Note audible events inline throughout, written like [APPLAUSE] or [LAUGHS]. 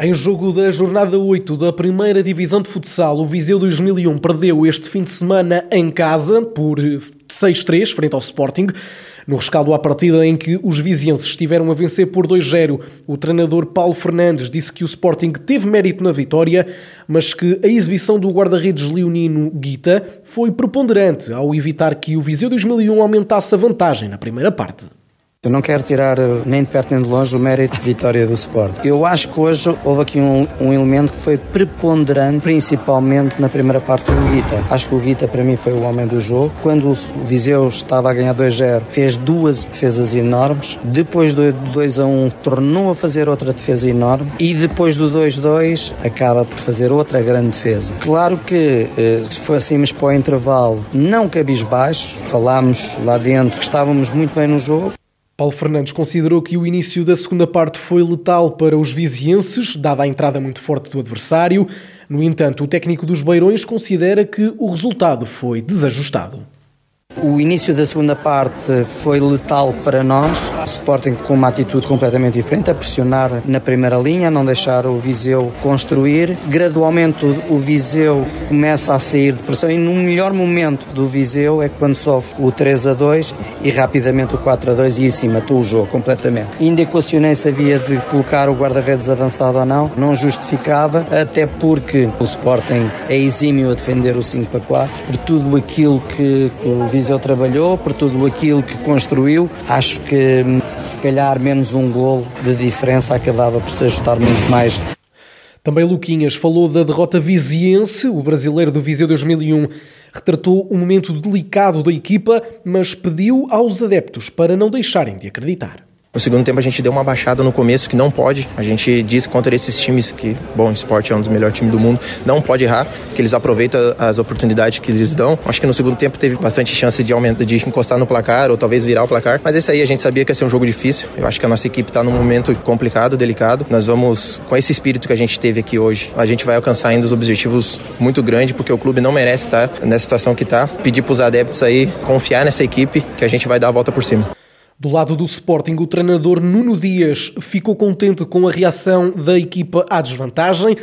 Em jogo da jornada 8 da primeira divisão de futsal, o Viseu 2001 perdeu este fim de semana em casa por 6-3 frente ao Sporting. No rescaldo à partida em que os vizienses estiveram a vencer por 2-0, o treinador Paulo Fernandes disse que o Sporting teve mérito na vitória, mas que a exibição do guarda-redes leonino Guita foi preponderante ao evitar que o Viseu 2001 aumentasse a vantagem na primeira parte. Eu não quero tirar eh, nem de perto nem de longe o mérito de vitória do Sport. Eu acho que hoje houve aqui um, um elemento que foi preponderante, principalmente na primeira parte do Guita. Acho que o Guita para mim foi o homem do jogo. Quando o Viseu estava a ganhar 2-0, fez duas defesas enormes. Depois do 2-1, tornou a fazer outra defesa enorme. E depois do 2-2, acaba por fazer outra grande defesa. Claro que eh, se fôssemos para o intervalo, não cabisbaixo, falámos lá dentro que estávamos muito bem no jogo. Paulo Fernandes considerou que o início da segunda parte foi letal para os vizienses, dada a entrada muito forte do adversário. No entanto, o técnico dos Beirões considera que o resultado foi desajustado. O início da segunda parte foi letal para nós. O Sporting com uma atitude completamente diferente, a pressionar na primeira linha, não deixar o Viseu construir. Gradualmente o Viseu começa a sair de pressão e no melhor momento do Viseu é quando sofre o 3 a 2 e rapidamente o 4 a 2 e assim matou o jogo completamente. Ainda equacionei se havia de colocar o guarda-redes avançado ou não, não justificava, até porque o Sporting é exímio a defender o 5 para 4, por tudo aquilo que o Viseu Viseu trabalhou, por tudo aquilo que construiu. Acho que se calhar menos um gol de diferença acabava por se ajustar muito mais. Também Luquinhas falou da derrota viziense. O brasileiro do Viseu 2001 retratou um momento delicado da equipa, mas pediu aos adeptos para não deixarem de acreditar. No segundo tempo a gente deu uma baixada no começo que não pode. A gente diz contra esses times que, bom, o esporte é um dos melhores times do mundo, não pode errar, que eles aproveitam as oportunidades que eles dão. Acho que no segundo tempo teve bastante chance de aumentar, de encostar no placar ou talvez virar o placar. Mas esse aí a gente sabia que ia ser um jogo difícil. Eu acho que a nossa equipe está num momento complicado, delicado. Nós vamos, com esse espírito que a gente teve aqui hoje, a gente vai alcançar ainda os objetivos muito grandes, porque o clube não merece estar nessa situação que está. Pedir para os adeptos aí confiar nessa equipe que a gente vai dar a volta por cima. Do lado do Sporting, o treinador Nuno Dias ficou contente com a reação da equipa à desvantagem,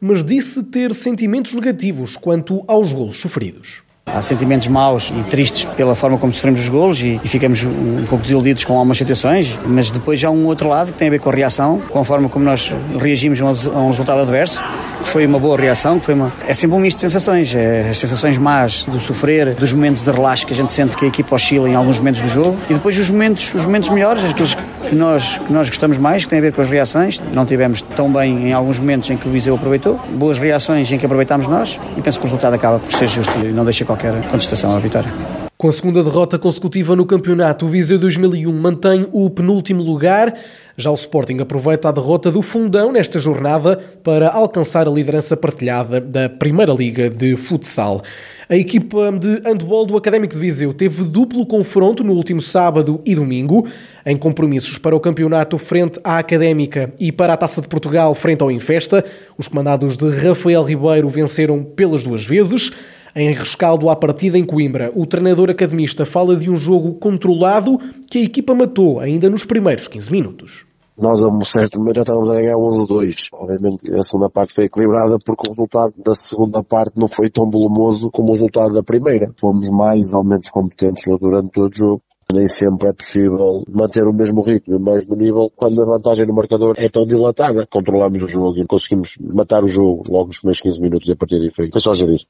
mas disse ter sentimentos negativos quanto aos golos sofridos. Há sentimentos maus e tristes pela forma como sofremos os golos e, e, ficamos um pouco desiludidos com algumas situações, mas depois há um outro lado que tem a ver com a reação, com a forma como nós reagimos a um, resultado adverso, que foi uma boa reação, que foi uma... É sempre um misto de sensações, é, as sensações más do sofrer, dos momentos de relaxo que a gente sente que a equipa oscila em alguns momentos do jogo e depois os momentos, os momentos melhores, aqueles que nós, que nós gostamos mais, que têm a ver com as reações. Não tivemos tão bem em alguns momentos em que o Viseu aproveitou, boas reações em que aproveitámos nós e penso que o resultado acaba por ser justo e não deixa qualquer contestação à vitória. Com a segunda derrota consecutiva no campeonato, o Viseu 2001 mantém o penúltimo lugar. Já o Sporting aproveita a derrota do Fundão nesta jornada para alcançar a liderança partilhada da Primeira Liga de Futsal. A equipa de handball do Académico de Viseu teve duplo confronto no último sábado e domingo, em compromissos para o campeonato frente à Académica e para a Taça de Portugal frente ao Infesta. Os comandados de Rafael Ribeiro venceram pelas duas vezes. Em rescaldo à partida em Coimbra, o treinador academista fala de um jogo controlado que a equipa matou ainda nos primeiros 15 minutos. Nós, a um certo momento, já estávamos a ganhar 11-2. Obviamente, a segunda parte foi equilibrada porque o resultado da segunda parte não foi tão volumoso como o resultado da primeira. Fomos mais ou menos competentes durante todo o jogo. Nem sempre é possível manter o mesmo ritmo e o mesmo nível quando a vantagem no marcador é tão dilatada. Controlamos o jogo e conseguimos matar o jogo logo nos primeiros 15 minutos e a partir daí foi, foi só gerir.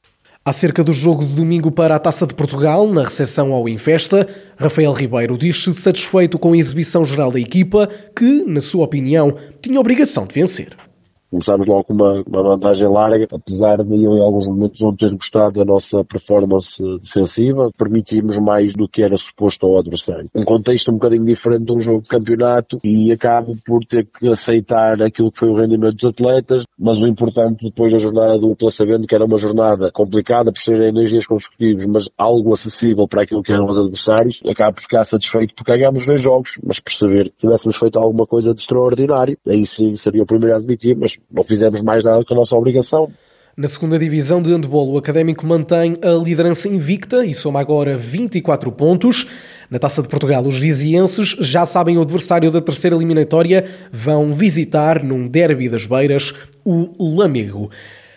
Acerca do jogo de domingo para a Taça de Portugal, na recepção ao Infesta, Rafael Ribeiro diz-se satisfeito com a exibição geral da equipa, que, na sua opinião, tinha obrigação de vencer. Começámos logo com uma, uma vantagem larga, apesar de eu em alguns momentos não ter gostado da nossa performance defensiva, permitimos mais do que era suposto ao adversário. Um contexto um bocadinho diferente de um jogo de campeonato e acabo por ter que aceitar aquilo que foi o rendimento dos atletas. Mas o importante depois da jornada dupla, sabendo que era uma jornada complicada por serem dois dias consecutivos, mas algo acessível para aquilo que eram os adversários, acaba por ficar satisfeito porque ganhámos dois jogos, mas perceber se tivéssemos feito alguma coisa de extraordinário, aí sim seria o primeiro a admitir, mas não fizemos mais nada que a nossa obrigação. Na segunda divisão de handball, o Académico mantém a liderança invicta e soma agora 24 pontos. Na Taça de Portugal, os vizienses já sabem o adversário da terceira eliminatória, vão visitar num derby das Beiras o Lamego.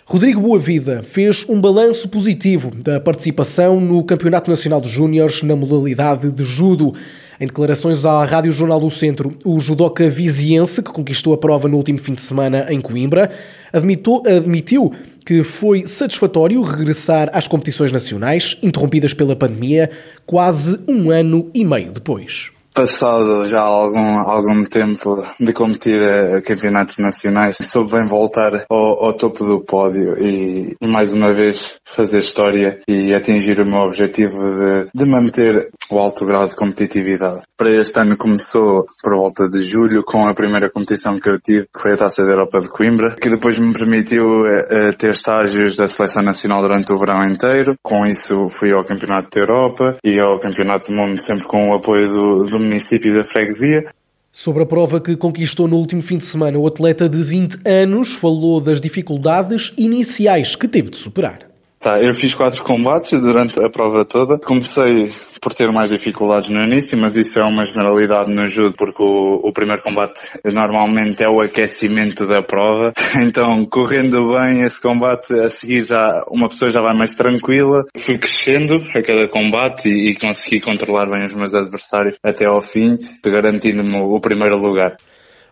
Rodrigo Boavida fez um balanço positivo da participação no Campeonato Nacional de Júniores na modalidade de judo. Em declarações à Rádio Jornal do Centro, o judoca viziense, que conquistou a prova no último fim de semana em Coimbra, admitou, admitiu que foi satisfatório regressar às competições nacionais, interrompidas pela pandemia, quase um ano e meio depois passado já algum, algum tempo de competir a, campeonatos nacionais, soube bem voltar ao, ao topo do pódio e, e, mais uma vez fazer história e atingir o meu objetivo de, de manter o alto grau de competitividade. Para este ano começou por volta de julho com a primeira competição que eu tive, que foi a Taça da Europa de Coimbra, que depois me permitiu uh, ter estágios da Seleção Nacional durante o verão inteiro. Com isso fui ao Campeonato da Europa e ao Campeonato do Mundo sempre com o apoio do, do município da freguesia. Sobre a prova que conquistou no último fim de semana, o atleta de 20 anos falou das dificuldades iniciais que teve de superar. Tá, eu fiz quatro combates durante a prova toda. Comecei por ter mais dificuldades no início, mas isso é uma generalidade no judo, porque o, o primeiro combate normalmente é o aquecimento da prova. [LAUGHS] Então, correndo bem esse combate, a seguir já uma pessoa já vai mais tranquila. Fui crescendo a cada combate e, e consegui controlar bem os meus adversários até ao fim, garantindo-me o primeiro lugar.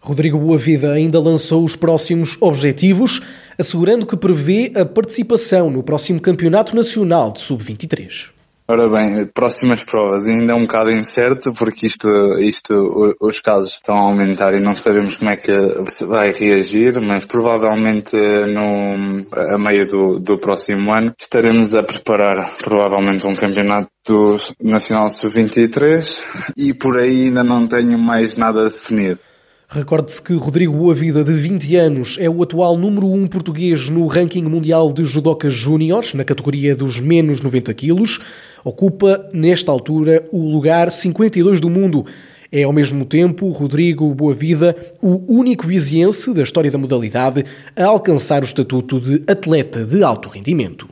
Rodrigo Boavida ainda lançou os próximos objetivos, assegurando que prevê a participação no próximo Campeonato Nacional de Sub-23. Ora bem, próximas provas ainda é um bocado incerto porque isto, isto, os casos estão a aumentar e não sabemos como é que vai reagir, mas provavelmente no, a meio do, do próximo ano estaremos a preparar provavelmente um campeonato nacional sub-23 e por aí ainda não tenho mais nada definido. Recorde-se que Rodrigo Boavida, de 20 anos, é o atual número 1 português no ranking mundial de judoca júniores, na categoria dos menos 90 quilos. Ocupa, nesta altura, o lugar 52 do mundo. É, ao mesmo tempo, Rodrigo Boavida, o único viziense da história da modalidade a alcançar o estatuto de atleta de alto rendimento.